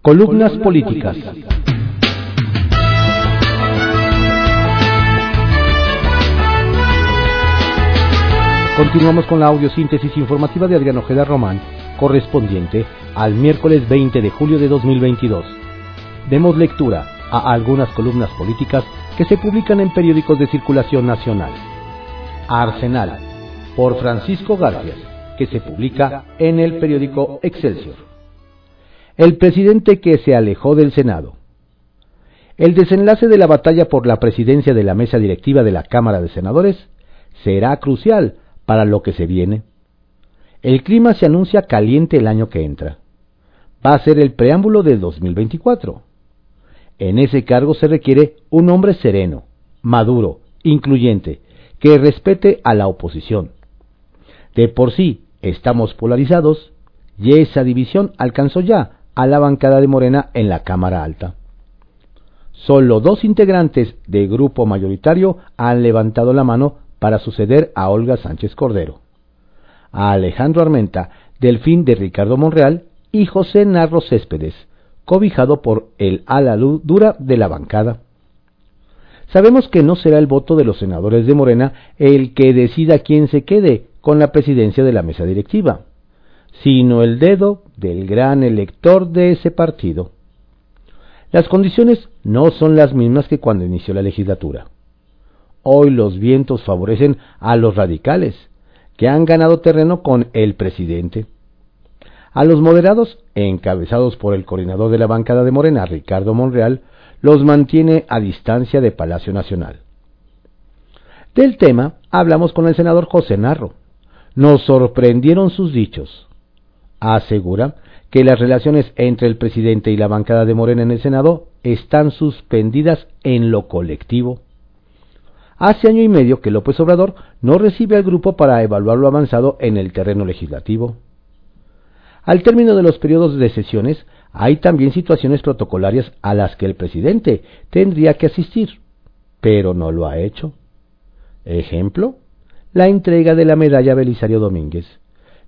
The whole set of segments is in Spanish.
Columnas políticas. Continuamos con la audiosíntesis informativa de Adriano Ojeda Román, correspondiente al miércoles 20 de julio de 2022. Demos lectura a algunas columnas políticas que se publican en periódicos de circulación nacional. Arsenal, por Francisco García, que se publica en el periódico Excelsior. El presidente que se alejó del Senado. El desenlace de la batalla por la presidencia de la mesa directiva de la Cámara de Senadores será crucial para lo que se viene. El clima se anuncia caliente el año que entra. Va a ser el preámbulo de 2024. En ese cargo se requiere un hombre sereno, maduro, incluyente, que respete a la oposición. De por sí estamos polarizados y esa división alcanzó ya a la bancada de Morena en la Cámara Alta. Solo dos integrantes del grupo mayoritario han levantado la mano para suceder a Olga Sánchez Cordero, a Alejandro Armenta, Delfín de Ricardo Monreal y José Narro Céspedes, cobijado por el ala dura de la bancada. Sabemos que no será el voto de los senadores de Morena el que decida quién se quede con la presidencia de la mesa directiva, sino el dedo del gran elector de ese partido. Las condiciones no son las mismas que cuando inició la legislatura. Hoy los vientos favorecen a los radicales, que han ganado terreno con el presidente. A los moderados, encabezados por el coordinador de la bancada de Morena, Ricardo Monreal, los mantiene a distancia de Palacio Nacional. Del tema hablamos con el senador José Narro. Nos sorprendieron sus dichos. Asegura que las relaciones entre el presidente y la bancada de Morena en el Senado están suspendidas en lo colectivo. Hace año y medio que López Obrador no recibe al grupo para evaluar lo avanzado en el terreno legislativo. Al término de los periodos de sesiones, hay también situaciones protocolarias a las que el presidente tendría que asistir, pero no lo ha hecho. Ejemplo, la entrega de la medalla Belisario Domínguez,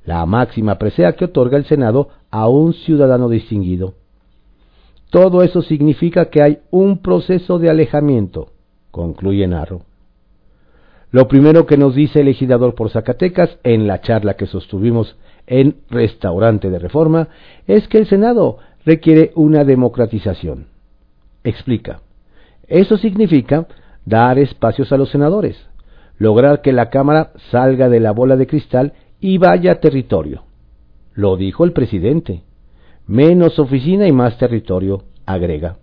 la máxima presea que otorga el Senado a un ciudadano distinguido. Todo eso significa que hay un proceso de alejamiento, concluye Narro. Lo primero que nos dice el legislador por Zacatecas en la charla que sostuvimos en Restaurante de Reforma es que el Senado requiere una democratización. Explica. Eso significa dar espacios a los senadores, lograr que la Cámara salga de la bola de cristal y vaya territorio. Lo dijo el presidente. Menos oficina y más territorio, agrega.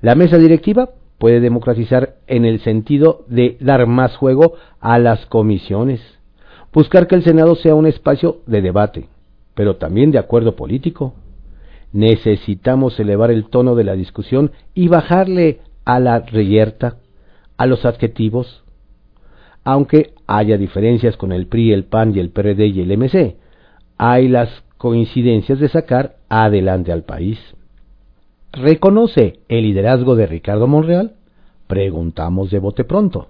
La mesa directiva puede democratizar en el sentido de dar más juego a las comisiones, buscar que el Senado sea un espacio de debate, pero también de acuerdo político. Necesitamos elevar el tono de la discusión y bajarle a la reyerta, a los adjetivos. Aunque haya diferencias con el PRI, el PAN y el PRD y el MC, hay las coincidencias de sacar adelante al país. ¿Reconoce el liderazgo de Ricardo Monreal? Preguntamos de bote pronto.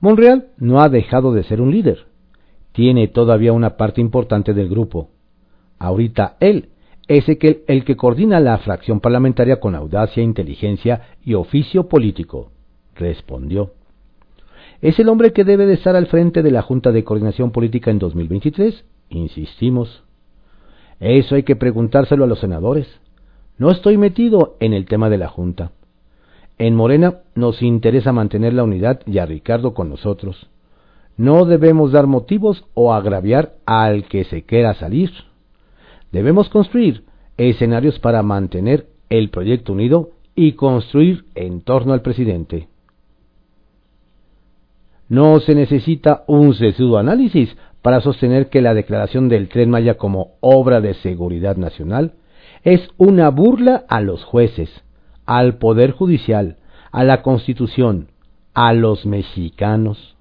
Monreal no ha dejado de ser un líder. Tiene todavía una parte importante del grupo. Ahorita él es el el que coordina la fracción parlamentaria con audacia, inteligencia y oficio político, respondió. Es el hombre que debe de estar al frente de la Junta de Coordinación Política en 2023, insistimos. Eso hay que preguntárselo a los senadores. No estoy metido en el tema de la Junta. En Morena nos interesa mantener la unidad y a Ricardo con nosotros. No debemos dar motivos o agraviar al que se quiera salir. Debemos construir escenarios para mantener el proyecto unido y construir en torno al presidente. No se necesita un sesudo análisis para sostener que la declaración del tren Maya como obra de seguridad nacional es una burla a los jueces, al Poder Judicial, a la Constitución, a los mexicanos.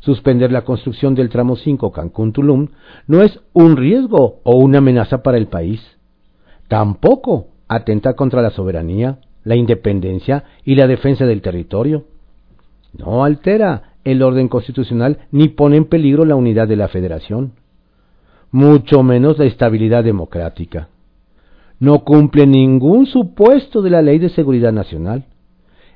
Suspender la construcción del tramo 5 Cancún-Tulum no es un riesgo o una amenaza para el país. Tampoco atenta contra la soberanía, la independencia y la defensa del territorio. No altera el orden constitucional ni pone en peligro la unidad de la federación, mucho menos la estabilidad democrática no cumple ningún supuesto de la Ley de Seguridad Nacional.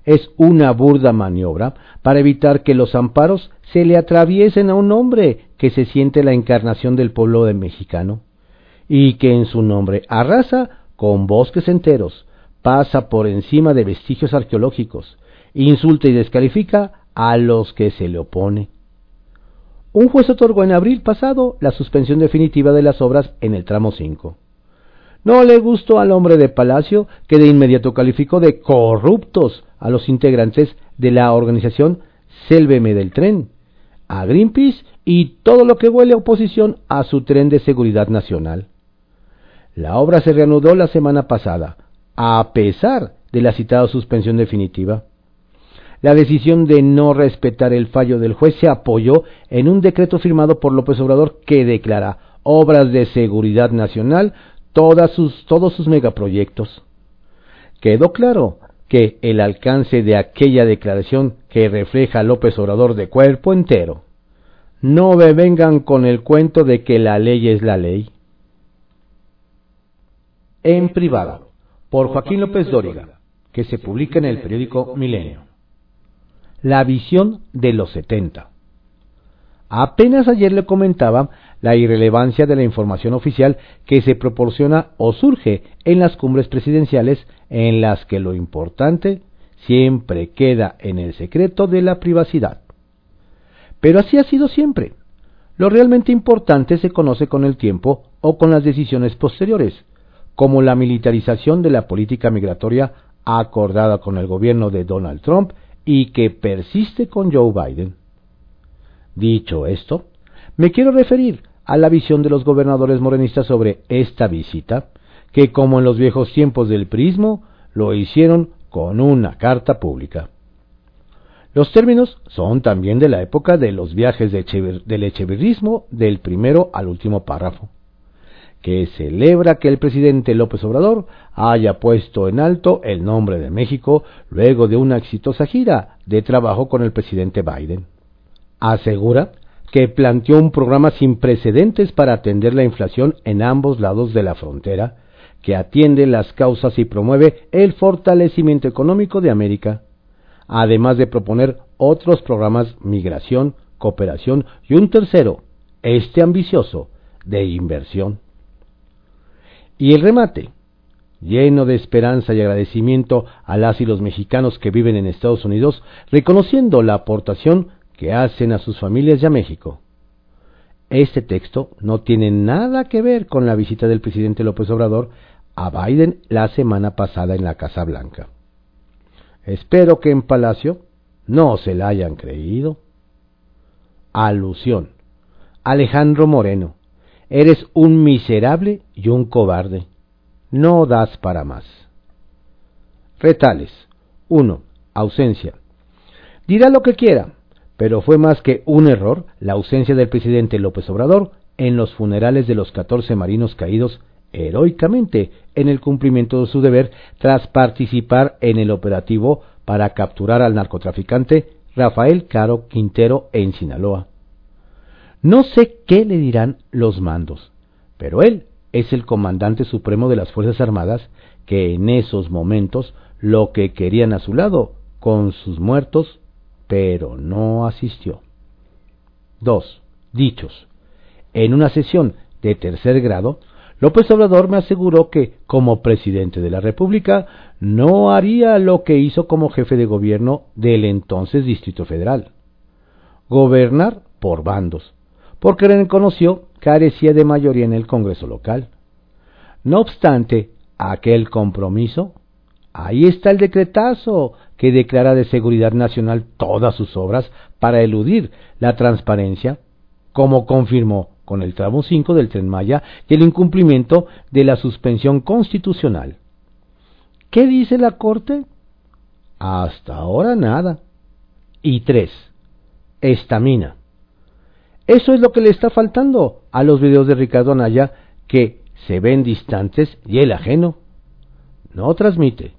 Es una burda maniobra para evitar que los amparos se le atraviesen a un hombre que se siente la encarnación del pueblo mexicano y que en su nombre arrasa con bosques enteros, pasa por encima de vestigios arqueológicos, insulta y descalifica a los que se le opone. Un juez otorgó en abril pasado la suspensión definitiva de las obras en el tramo 5. No le gustó al hombre de Palacio, que de inmediato calificó de corruptos a los integrantes de la organización Sélveme del Tren, a Greenpeace y todo lo que huele a oposición a su tren de seguridad nacional. La obra se reanudó la semana pasada, a pesar de la citada suspensión definitiva. La decisión de no respetar el fallo del juez se apoyó en un decreto firmado por López Obrador que declara obras de seguridad nacional sus, todos sus megaproyectos. Quedó claro que el alcance de aquella declaración que refleja López Obrador de cuerpo entero. No me vengan con el cuento de que la ley es la ley. En privado, por Joaquín López Dóriga, que se publica en el periódico Milenio. La visión de los setenta. Apenas ayer le comentaba la irrelevancia de la información oficial que se proporciona o surge en las cumbres presidenciales en las que lo importante siempre queda en el secreto de la privacidad. Pero así ha sido siempre. Lo realmente importante se conoce con el tiempo o con las decisiones posteriores, como la militarización de la política migratoria acordada con el gobierno de Donald Trump y que persiste con Joe Biden. Dicho esto, me quiero referir a la visión de los gobernadores morenistas sobre esta visita, que como en los viejos tiempos del prismo, lo hicieron con una carta pública. Los términos son también de la época de los viajes del echeverrismo del primero al último párrafo, que celebra que el presidente López Obrador haya puesto en alto el nombre de México luego de una exitosa gira de trabajo con el presidente Biden. Asegura que planteó un programa sin precedentes para atender la inflación en ambos lados de la frontera, que atiende las causas y promueve el fortalecimiento económico de América, además de proponer otros programas migración, cooperación y un tercero, este ambicioso, de inversión. Y el remate, lleno de esperanza y agradecimiento a las y los mexicanos que viven en Estados Unidos, reconociendo la aportación que hacen a sus familias y a México. Este texto no tiene nada que ver con la visita del presidente López Obrador a Biden la semana pasada en la Casa Blanca. Espero que en Palacio no se la hayan creído. Alusión. Alejandro Moreno, eres un miserable y un cobarde. No das para más. Retales. 1. Ausencia. Dirá lo que quiera, pero fue más que un error la ausencia del presidente López Obrador en los funerales de los 14 marinos caídos heroicamente en el cumplimiento de su deber tras participar en el operativo para capturar al narcotraficante Rafael Caro Quintero en Sinaloa. No sé qué le dirán los mandos, pero él es el comandante supremo de las Fuerzas Armadas que en esos momentos lo que querían a su lado, con sus muertos, pero no asistió. 2. Dichos. En una sesión de tercer grado, López Obrador me aseguró que, como presidente de la República, no haría lo que hizo como jefe de gobierno del entonces Distrito Federal. Gobernar por bandos, porque reconoció carecía de mayoría en el Congreso local. No obstante, aquel compromiso, ahí está el decretazo que declara de seguridad nacional todas sus obras para eludir la transparencia, como confirmó con el tramo 5 del tren Maya y el incumplimiento de la suspensión constitucional. ¿Qué dice la Corte? Hasta ahora nada. Y tres, estamina. Eso es lo que le está faltando a los videos de Ricardo Anaya que se ven distantes y el ajeno. No transmite.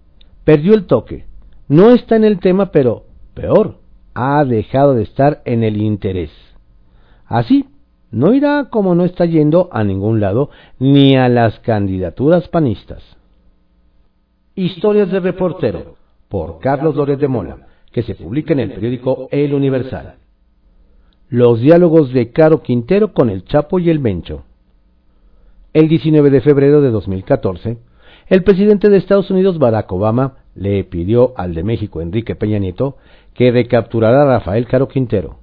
Perdió el toque no está en el tema, pero peor, ha dejado de estar en el interés. Así, no irá como no está yendo a ningún lado ni a las candidaturas panistas. Historias de reportero por Carlos Lórez de Mola, que se publica en el periódico El Universal. Los diálogos de Caro Quintero con el Chapo y el Mencho. El 19 de febrero de 2014, el presidente de Estados Unidos Barack Obama le pidió al de México Enrique Peña Nieto que recapturara a Rafael Caro Quintero.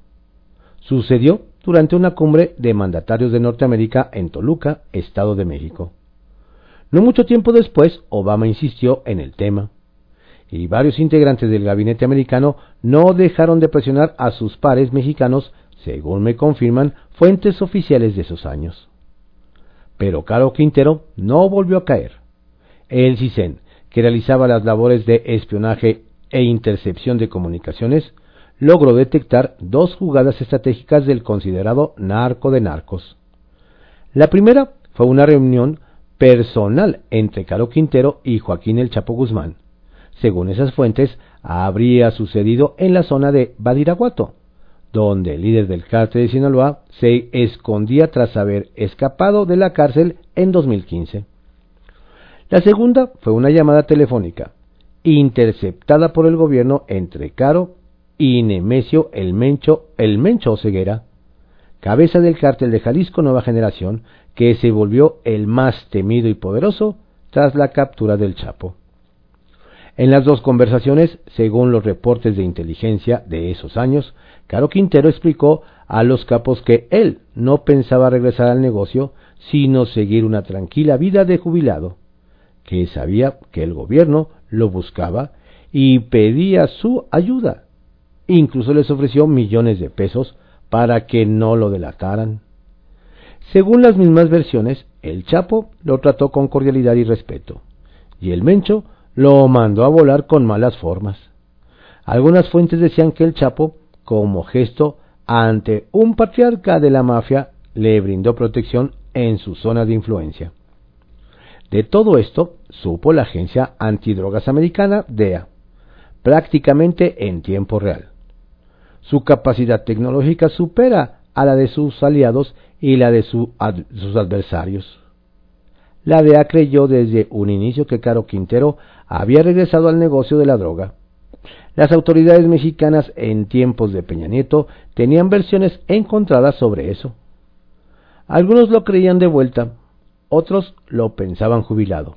Sucedió durante una cumbre de mandatarios de Norteamérica en Toluca, Estado de México. No mucho tiempo después, Obama insistió en el tema, y varios integrantes del gabinete americano no dejaron de presionar a sus pares mexicanos, según me confirman fuentes oficiales de esos años. Pero Caro Quintero no volvió a caer. El CISEN, que realizaba las labores de espionaje e intercepción de comunicaciones, logró detectar dos jugadas estratégicas del considerado narco de narcos. La primera fue una reunión personal entre Caro Quintero y Joaquín El Chapo Guzmán. Según esas fuentes, habría sucedido en la zona de Badiraguato, donde el líder del cártel de Sinaloa se escondía tras haber escapado de la cárcel en 2015. La segunda fue una llamada telefónica, interceptada por el gobierno entre Caro y Nemesio el Mencho, el Mencho Ceguera, cabeza del cártel de Jalisco Nueva Generación, que se volvió el más temido y poderoso tras la captura del Chapo. En las dos conversaciones, según los reportes de inteligencia de esos años, Caro Quintero explicó a los capos que él no pensaba regresar al negocio, sino seguir una tranquila vida de jubilado, que sabía que el gobierno lo buscaba y pedía su ayuda. Incluso les ofreció millones de pesos para que no lo delataran. Según las mismas versiones, el Chapo lo trató con cordialidad y respeto, y el Mencho lo mandó a volar con malas formas. Algunas fuentes decían que el Chapo, como gesto ante un patriarca de la mafia, le brindó protección en su zona de influencia. De todo esto supo la agencia antidrogas americana DEA, prácticamente en tiempo real. Su capacidad tecnológica supera a la de sus aliados y la de sus adversarios. La DEA creyó desde un inicio que Caro Quintero había regresado al negocio de la droga. Las autoridades mexicanas en tiempos de Peña Nieto tenían versiones encontradas sobre eso. Algunos lo creían de vuelta, otros lo pensaban jubilado.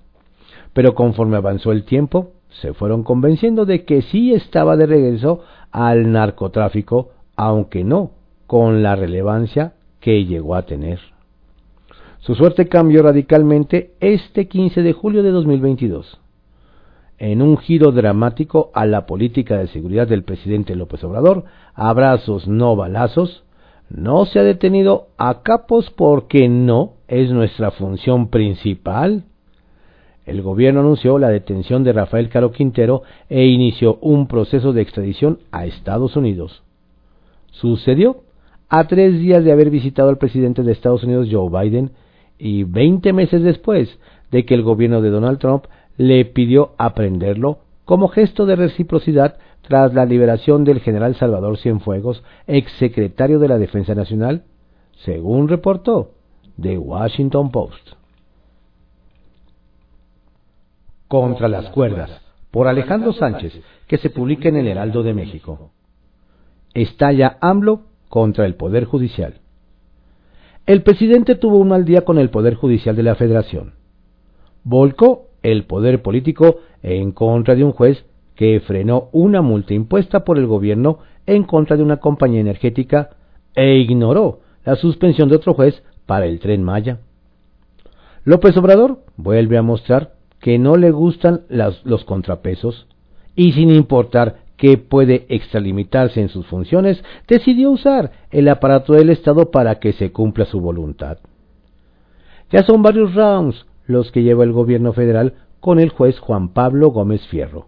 Pero conforme avanzó el tiempo, se fueron convenciendo de que sí estaba de regreso al narcotráfico, aunque no con la relevancia que llegó a tener. Su suerte cambió radicalmente este 15 de julio de 2022. En un giro dramático a la política de seguridad del presidente López Obrador, abrazos no balazos, no se ha detenido a capos porque no es nuestra función principal. El gobierno anunció la detención de Rafael Caro Quintero e inició un proceso de extradición a Estados Unidos. Sucedió a tres días de haber visitado al presidente de Estados Unidos Joe Biden y veinte meses después de que el gobierno de Donald Trump le pidió aprenderlo como gesto de reciprocidad tras la liberación del general Salvador Cienfuegos, exsecretario de la Defensa Nacional, según reportó The Washington Post. Contra las cuerdas, por Alejandro Sánchez, que se publica en el Heraldo de México. Estalla AMLO contra el Poder Judicial. El presidente tuvo un mal día con el Poder Judicial de la Federación. Volcó el poder político en contra de un juez que frenó una multa impuesta por el gobierno en contra de una compañía energética e ignoró la suspensión de otro juez para el tren Maya. López Obrador vuelve a mostrar que no le gustan los contrapesos y sin importar que puede extralimitarse en sus funciones, decidió usar el aparato del Estado para que se cumpla su voluntad. Ya son varios rounds los que lleva el gobierno federal con el juez Juan Pablo Gómez Fierro,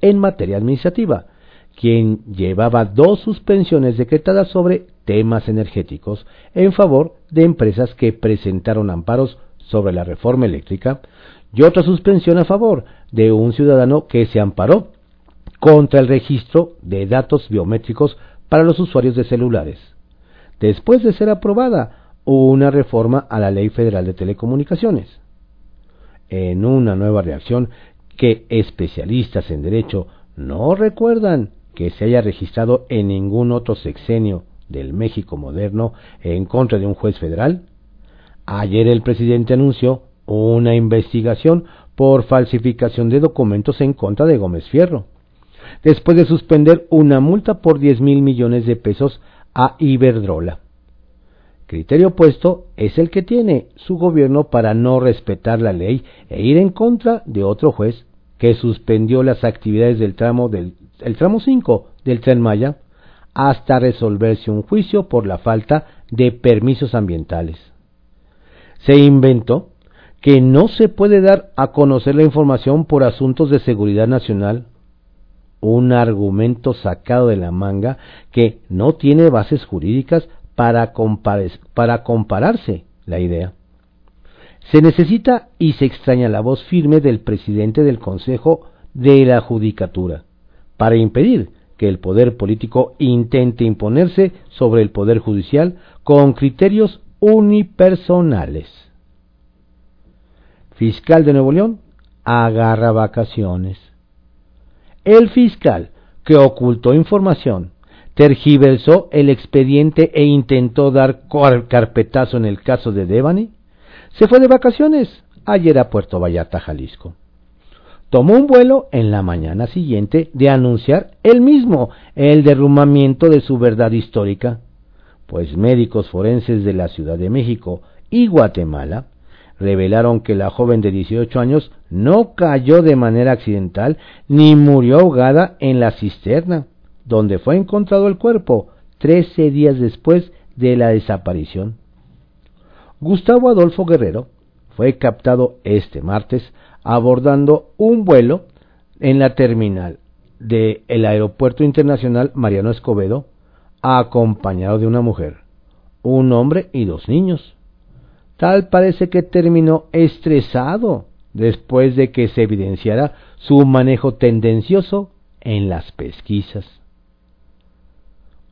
en materia administrativa, quien llevaba dos suspensiones decretadas sobre temas energéticos en favor de empresas que presentaron amparos sobre la reforma eléctrica y otra suspensión a favor de un ciudadano que se amparó contra el registro de datos biométricos para los usuarios de celulares. Después de ser aprobada una reforma a la Ley Federal de Telecomunicaciones. En una nueva reacción que especialistas en derecho no recuerdan que se haya registrado en ningún otro sexenio del México moderno en contra de un juez federal, ayer el presidente anunció una investigación por falsificación de documentos en contra de Gómez Fierro, después de suspender una multa por 10 mil millones de pesos a Iberdrola. Criterio opuesto es el que tiene su gobierno para no respetar la ley e ir en contra de otro juez que suspendió las actividades del tramo del el tramo 5 del Tren Maya hasta resolverse un juicio por la falta de permisos ambientales. Se inventó que no se puede dar a conocer la información por asuntos de seguridad nacional, un argumento sacado de la manga que no tiene bases jurídicas para, para compararse la idea. Se necesita y se extraña la voz firme del presidente del Consejo de la Judicatura para impedir que el poder político intente imponerse sobre el poder judicial con criterios unipersonales. Fiscal de Nuevo León agarra vacaciones. El fiscal que ocultó información, tergiversó el expediente e intentó dar carpetazo en el caso de Devani, se fue de vacaciones ayer a Puerto Vallarta, Jalisco. Tomó un vuelo en la mañana siguiente de anunciar él mismo el derrumbamiento de su verdad histórica, pues médicos forenses de la Ciudad de México y Guatemala revelaron que la joven de 18 años no cayó de manera accidental ni murió ahogada en la cisterna, donde fue encontrado el cuerpo 13 días después de la desaparición. Gustavo Adolfo Guerrero fue captado este martes abordando un vuelo en la terminal del Aeropuerto Internacional Mariano Escobedo, acompañado de una mujer, un hombre y dos niños. Tal parece que terminó estresado después de que se evidenciara su manejo tendencioso en las pesquisas.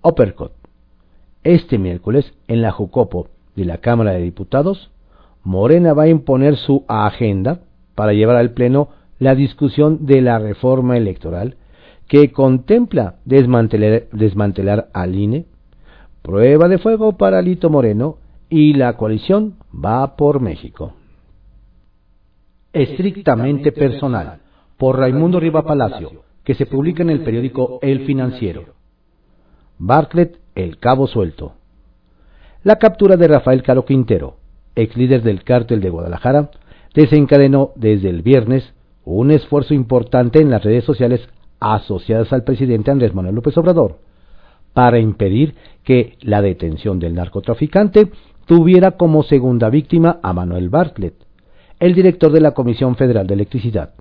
Uppercut. Este miércoles, en la Jucopo de la Cámara de Diputados, Morena va a imponer su agenda para llevar al Pleno la discusión de la reforma electoral que contempla desmantelar, desmantelar al INE, prueba de fuego para Lito Moreno y la coalición va por México. Estrictamente personal, por Raimundo Riva Palacio, que se publica en el periódico El Financiero. Bartlett, el cabo suelto. La captura de Rafael Caro Quintero, ex líder del cártel de Guadalajara, desencadenó desde el viernes un esfuerzo importante en las redes sociales asociadas al presidente Andrés Manuel López Obrador para impedir que la detención del narcotraficante tuviera como segunda víctima a Manuel Bartlett, el director de la Comisión Federal de Electricidad.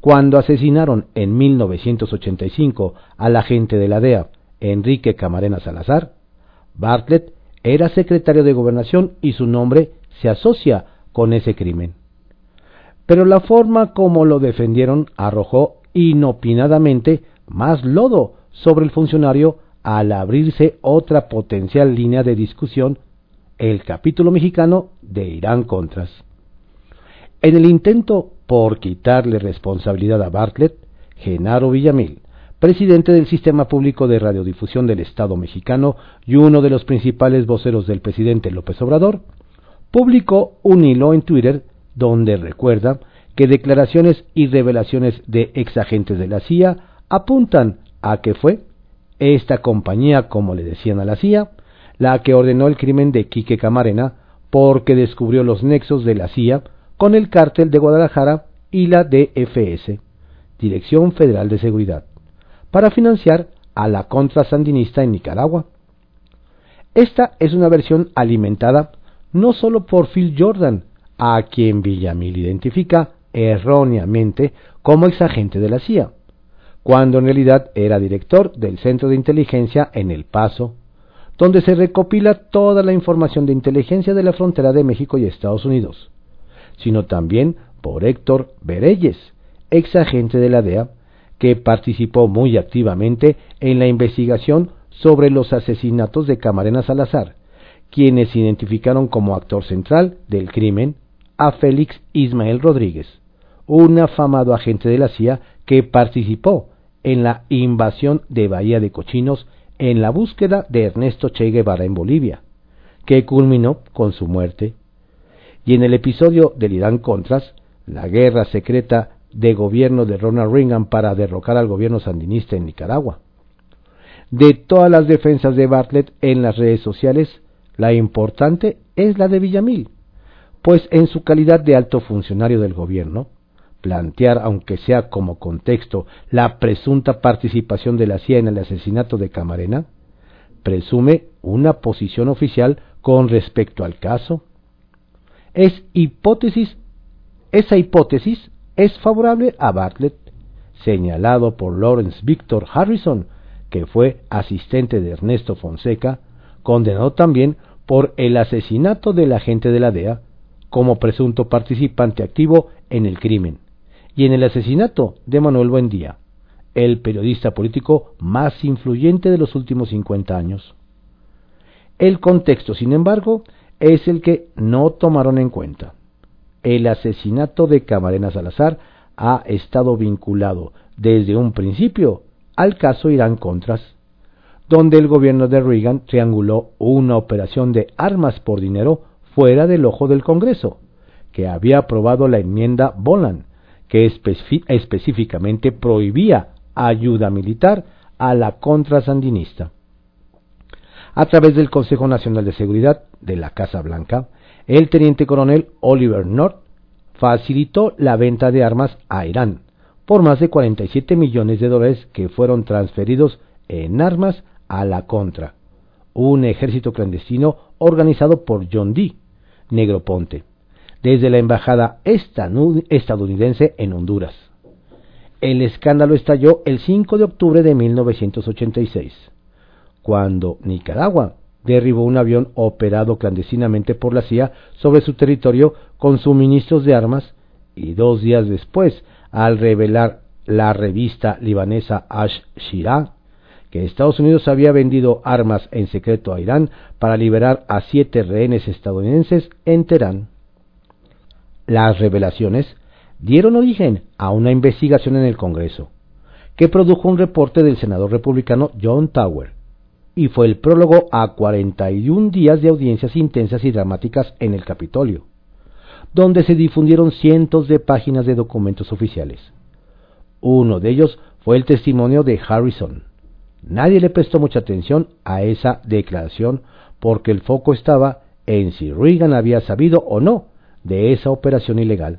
Cuando asesinaron en 1985 al agente de la DEA, Enrique Camarena Salazar, Bartlett era secretario de Gobernación y su nombre se asocia con ese crimen. Pero la forma como lo defendieron arrojó inopinadamente más lodo sobre el funcionario al abrirse otra potencial línea de discusión, el capítulo mexicano de Irán Contras. En el intento por quitarle responsabilidad a Bartlett, Genaro Villamil, presidente del Sistema Público de Radiodifusión del Estado mexicano y uno de los principales voceros del presidente López Obrador, publicó un hilo en Twitter donde recuerda que declaraciones y revelaciones de exagentes de la CIA apuntan a que fue esta compañía, como le decían a la CIA, la que ordenó el crimen de Quique Camarena porque descubrió los nexos de la CIA con el cártel de Guadalajara y la DFS, Dirección Federal de Seguridad, para financiar a la contra sandinista en Nicaragua. Esta es una versión alimentada no solo por Phil Jordan, a quien Villamil identifica erróneamente como exagente de la CIA, cuando en realidad era director del Centro de Inteligencia en El Paso, donde se recopila toda la información de inteligencia de la frontera de México y Estados Unidos, sino también por Héctor Bereyes, exagente de la DEA, que participó muy activamente en la investigación sobre los asesinatos de Camarena Salazar quienes identificaron como actor central del crimen a Félix Ismael Rodríguez, un afamado agente de la CIA que participó en la invasión de Bahía de Cochinos en la búsqueda de Ernesto Che Guevara en Bolivia, que culminó con su muerte. Y en el episodio del Irán Contras, la guerra secreta de gobierno de Ronald Reagan para derrocar al gobierno sandinista en Nicaragua. De todas las defensas de Bartlett en las redes sociales, la importante es la de Villamil, pues en su calidad de alto funcionario del gobierno, plantear, aunque sea como contexto, la presunta participación de la CIA en el asesinato de Camarena, presume una posición oficial con respecto al caso. Es hipótesis, esa hipótesis es favorable a Bartlett, señalado por Lawrence Victor Harrison, que fue asistente de Ernesto Fonseca, condenado también por el asesinato del agente de la DEA como presunto participante activo en el crimen y en el asesinato de Manuel Buendía, el periodista político más influyente de los últimos 50 años. El contexto, sin embargo, es el que no tomaron en cuenta. El asesinato de Camarena Salazar ha estado vinculado desde un principio al caso Irán Contras, donde el gobierno de Reagan trianguló una operación de armas por dinero fuera del ojo del Congreso, que había aprobado la enmienda Boland, que específicamente prohibía ayuda militar a la contrasandinista. A través del Consejo Nacional de Seguridad de la Casa Blanca, el teniente coronel Oliver North facilitó la venta de armas a Irán por más de 47 millones de dólares que fueron transferidos en armas a la Contra, un ejército clandestino organizado por John D. Negroponte, desde la embajada estadounidense en Honduras. El escándalo estalló el 5 de octubre de 1986, cuando Nicaragua derribó un avión operado clandestinamente por la CIA sobre su territorio con suministros de armas y dos días después, al revelar la revista libanesa Ash Shira que Estados Unidos había vendido armas en secreto a Irán para liberar a siete rehenes estadounidenses en Teherán. Las revelaciones dieron origen a una investigación en el Congreso, que produjo un reporte del senador republicano John Tower, y fue el prólogo a 41 días de audiencias intensas y dramáticas en el Capitolio, donde se difundieron cientos de páginas de documentos oficiales. Uno de ellos fue el testimonio de Harrison. Nadie le prestó mucha atención a esa declaración porque el foco estaba en si Reagan había sabido o no de esa operación ilegal.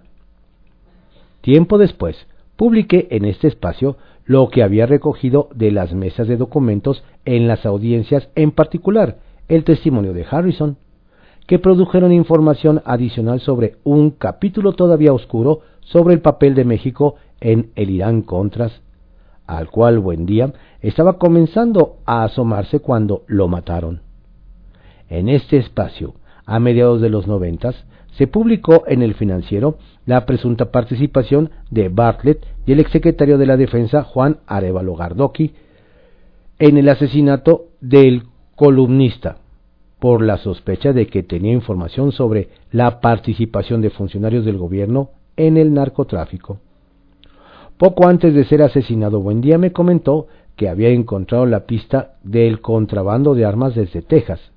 Tiempo después, publiqué en este espacio lo que había recogido de las mesas de documentos en las audiencias, en particular el testimonio de Harrison, que produjeron información adicional sobre un capítulo todavía oscuro sobre el papel de México en el Irán Contras, al cual buen día estaba comenzando a asomarse cuando lo mataron. En este espacio, a mediados de los noventas, se publicó en el financiero la presunta participación de Bartlett y el exsecretario de la Defensa Juan Arevalo Gardoqui en el asesinato del columnista por la sospecha de que tenía información sobre la participación de funcionarios del gobierno en el narcotráfico. Poco antes de ser asesinado Buendía me comentó que había encontrado la pista del contrabando de armas desde Texas,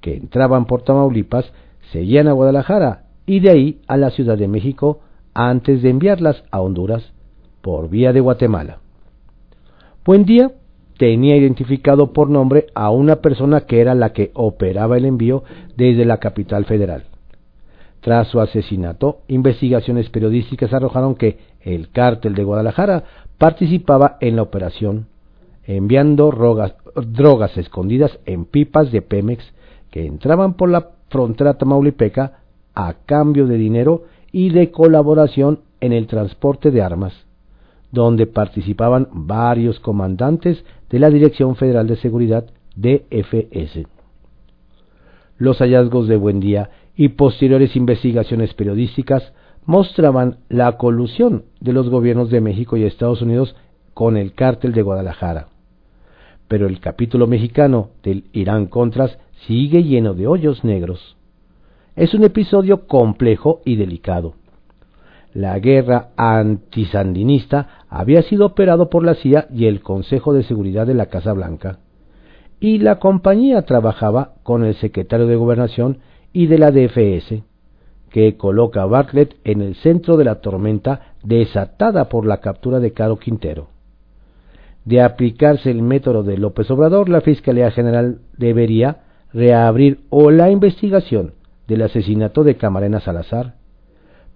que entraban por Tamaulipas, seguían a Guadalajara y de ahí a la Ciudad de México antes de enviarlas a Honduras por vía de Guatemala. Buendía tenía identificado por nombre a una persona que era la que operaba el envío desde la capital federal. Tras su asesinato, investigaciones periodísticas arrojaron que el cártel de Guadalajara participaba en la operación, enviando drogas escondidas en pipas de Pemex entraban por la frontera tamaulipeca a cambio de dinero y de colaboración en el transporte de armas, donde participaban varios comandantes de la Dirección Federal de Seguridad DFS. Los hallazgos de Buendía y posteriores investigaciones periodísticas mostraban la colusión de los gobiernos de México y Estados Unidos con el cártel de Guadalajara. pero el capítulo mexicano del Irán Contras sigue lleno de hoyos negros. Es un episodio complejo y delicado. La guerra antisandinista había sido operado por la CIA y el Consejo de Seguridad de la Casa Blanca, y la compañía trabajaba con el secretario de Gobernación y de la DFS, que coloca a Bartlett en el centro de la tormenta desatada por la captura de Caro Quintero. De aplicarse el método de López Obrador, la Fiscalía General debería reabrir o la investigación del asesinato de Camarena Salazar,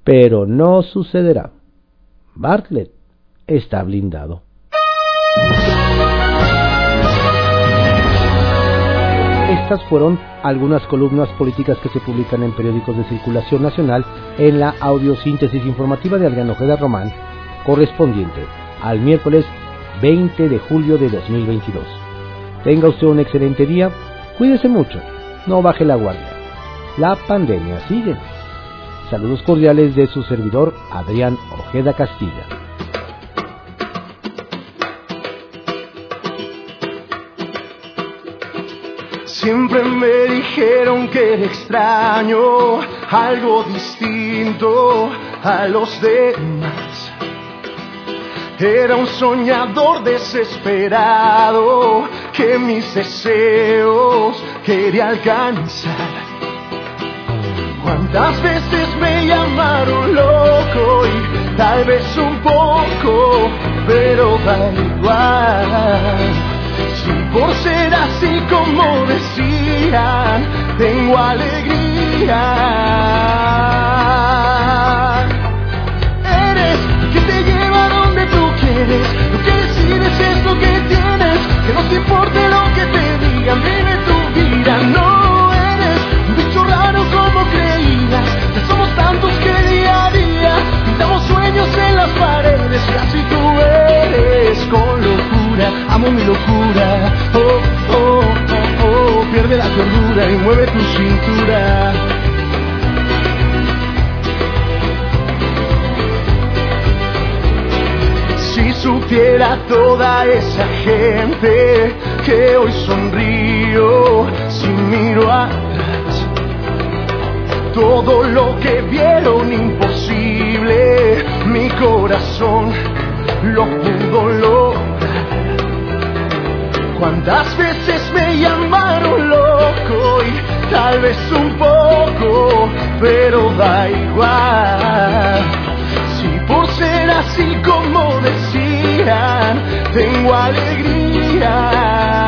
pero no sucederá. Bartlett está blindado. Estas fueron algunas columnas políticas que se publican en periódicos de circulación nacional en la audiosíntesis informativa de Adriano Ojeda Román, correspondiente al miércoles 20 de julio de 2022. Tenga usted un excelente día, cuídese mucho, no baje la guardia. La pandemia sigue. Saludos cordiales de su servidor Adrián Ojeda Castilla. Siempre me dijeron que era extraño, algo distinto a los demás. Era un soñador desesperado que mis deseos quería alcanzar. Cuántas veces me llamaron loco y tal vez un poco, pero da igual si por ser así como decían, tengo alegría. Eres que te lleva donde tú quieres, lo que decides no te importe lo que te digan, vive tu vida, no eres un bicho raro como creías, que somos tantos que día a día pintamos sueños en las paredes y así tú eres con locura, amo mi locura, oh, oh, oh, oh, pierde la cordura y mueve tu cintura. Toda esa gente que hoy sonrío si miro atrás, todo lo que vieron imposible, mi corazón lo pudo lograr. Cuántas veces me llamaron loco y tal vez un poco, pero da igual. Si por ser así como decían, tengo alegría.